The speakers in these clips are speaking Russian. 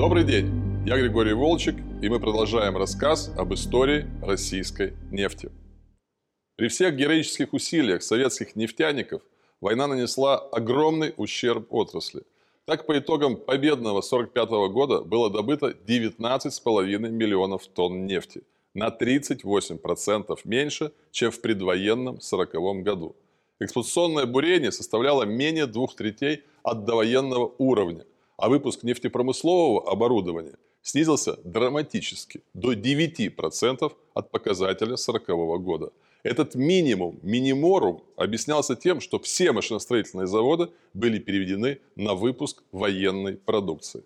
Добрый день, я Григорий Волчек, и мы продолжаем рассказ об истории российской нефти. При всех героических усилиях советских нефтяников война нанесла огромный ущерб отрасли. Так, по итогам победного 1945 года было добыто 19,5 миллионов тонн нефти, на 38% меньше, чем в предвоенном 1940 году. Эксплуатационное бурение составляло менее двух третей от довоенного уровня, а выпуск нефтепромыслового оборудования снизился драматически до 9% от показателя 1940 года. Этот минимум, миниморум, объяснялся тем, что все машиностроительные заводы были переведены на выпуск военной продукции.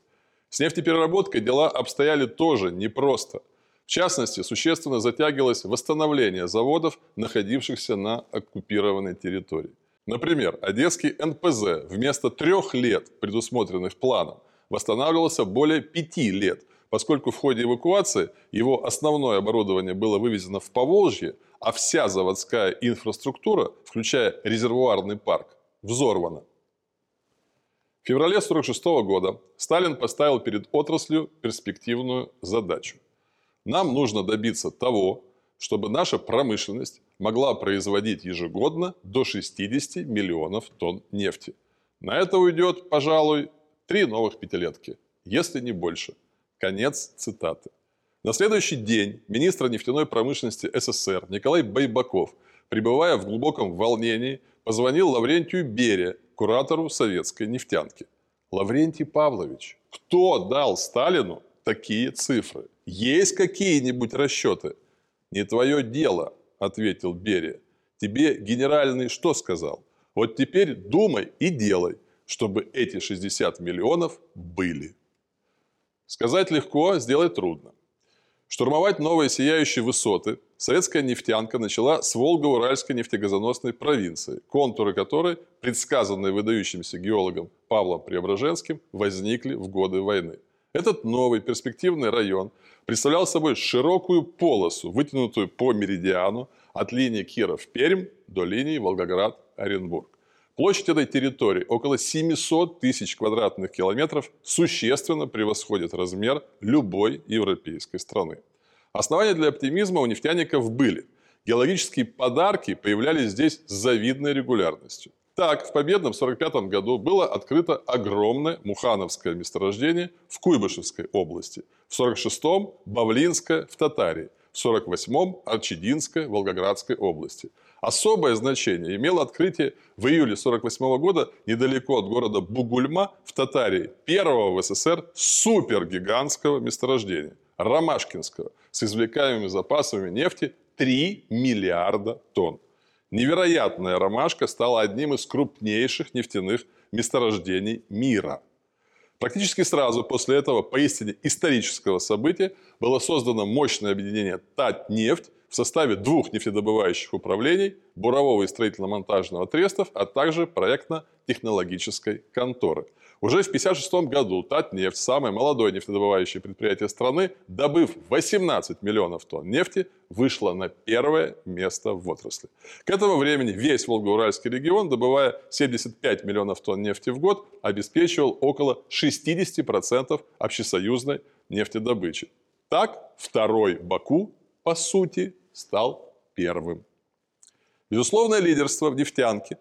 С нефтепереработкой дела обстояли тоже непросто. В частности, существенно затягивалось восстановление заводов, находившихся на оккупированной территории. Например, Одесский НПЗ вместо трех лет, предусмотренных планом, восстанавливался более пяти лет, поскольку в ходе эвакуации его основное оборудование было вывезено в Поволжье, а вся заводская инфраструктура, включая резервуарный парк, взорвана. В феврале 1946 года Сталин поставил перед отраслью перспективную задачу. Нам нужно добиться того, чтобы наша промышленность могла производить ежегодно до 60 миллионов тонн нефти. На это уйдет, пожалуй, три новых пятилетки, если не больше. Конец цитаты. На следующий день министр нефтяной промышленности СССР Николай Байбаков, пребывая в глубоком волнении, позвонил Лаврентию Берия, куратору советской нефтянки. Лаврентий Павлович, кто дал Сталину такие цифры? Есть какие-нибудь расчеты? Не твое дело, ответил Берия. Тебе генеральный что сказал? Вот теперь думай и делай, чтобы эти 60 миллионов были. Сказать легко, сделать трудно. Штурмовать новые сияющие высоты советская нефтянка начала с Волго-Уральской нефтегазоносной провинции, контуры которой, предсказанные выдающимся геологом Павлом Преображенским, возникли в годы войны. Этот новый перспективный район представлял собой широкую полосу, вытянутую по меридиану от линии Киров-Пермь до линии Волгоград-Оренбург. Площадь этой территории около 700 тысяч квадратных километров существенно превосходит размер любой европейской страны. Основания для оптимизма у нефтяников были. Геологические подарки появлялись здесь с завидной регулярностью. Так, в победном 1945 году было открыто огромное Мухановское месторождение в Куйбышевской области, в 1946-м – Бавлинское в Татарии, в 1948-м – Арчединское в Волгоградской области. Особое значение имело открытие в июле 1948 года недалеко от города Бугульма в Татарии первого в СССР супергигантского месторождения – Ромашкинского с извлекаемыми запасами нефти 3 миллиарда тонн. Невероятная ромашка стала одним из крупнейших нефтяных месторождений мира. Практически сразу после этого поистине исторического события было создано мощное объединение «Татнефть» в составе двух нефтедобывающих управлений, бурового и строительно-монтажного трестов, а также проектно-технологической конторы – уже в 1956 году Татнефть, самое молодое нефтедобывающее предприятие страны, добыв 18 миллионов тонн нефти, вышла на первое место в отрасли. К этому времени весь Волго-Уральский регион, добывая 75 миллионов тонн нефти в год, обеспечивал около 60% общесоюзной нефтедобычи. Так, второй Баку, по сути, стал первым. Безусловное лидерство в нефтянке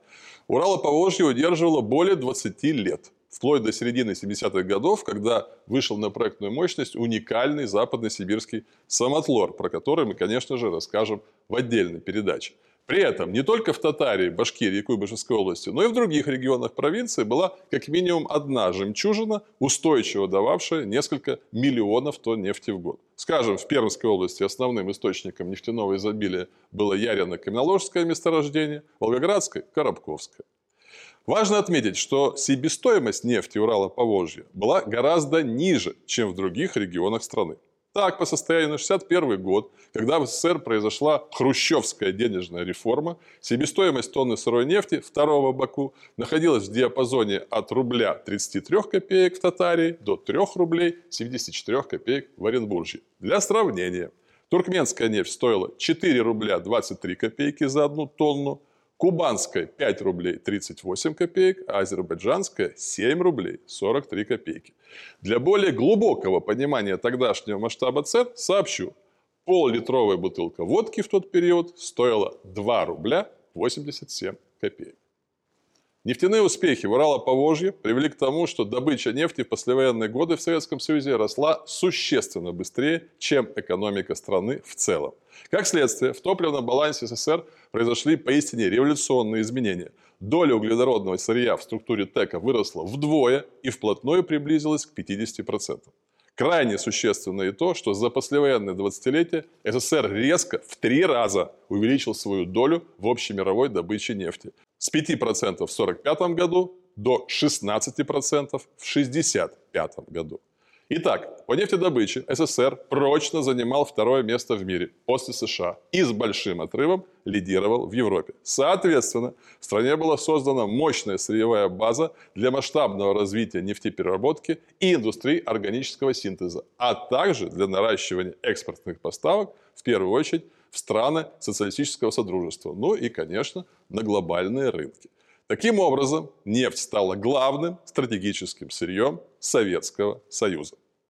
Урала Поволжье удерживало более 20 лет – вплоть до середины 70-х годов, когда вышел на проектную мощность уникальный западно-сибирский самотлор, про который мы, конечно же, расскажем в отдельной передаче. При этом не только в Татарии, Башкирии и Куйбышевской области, но и в других регионах провинции была как минимум одна жемчужина, устойчиво дававшая несколько миллионов тонн нефти в год. Скажем, в Пермской области основным источником нефтяного изобилия было Ярино-Каменноложское месторождение, Волгоградское – Коробковское. Важно отметить, что себестоимость нефти Урала Поволжья была гораздо ниже, чем в других регионах страны. Так, по состоянию на 1961 год, когда в СССР произошла хрущевская денежная реформа, себестоимость тонны сырой нефти второго Баку находилась в диапазоне от рубля 33 копеек в Татарии до 3 рублей 74 копеек в Оренбурге. Для сравнения, туркменская нефть стоила 4 рубля 23 копейки за одну тонну, кубанская 5 рублей 38 копеек, а азербайджанская 7 рублей 43 копейки. Для более глубокого понимания тогдашнего масштаба цен сообщу, пол-литровая бутылка водки в тот период стоила 2 рубля 87 копеек. Нефтяные успехи в Урало-Поволжье привели к тому, что добыча нефти в послевоенные годы в Советском Союзе росла существенно быстрее, чем экономика страны в целом. Как следствие, в топливном балансе СССР произошли поистине революционные изменения. Доля углеводородного сырья в структуре ТЭКа выросла вдвое и вплотную приблизилась к 50%. Крайне существенно и то, что за послевоенное 20-летие СССР резко в три раза увеличил свою долю в общей мировой добыче нефти с 5% в 1945 году до 16% в 1965 году. Итак, по нефтедобыче СССР прочно занимал второе место в мире после США и с большим отрывом лидировал в Европе. Соответственно, в стране была создана мощная сырьевая база для масштабного развития нефтепереработки и индустрии органического синтеза, а также для наращивания экспортных поставок, в первую очередь, в страны социалистического содружества, ну и, конечно, на глобальные рынки. Таким образом, нефть стала главным стратегическим сырьем Советского Союза.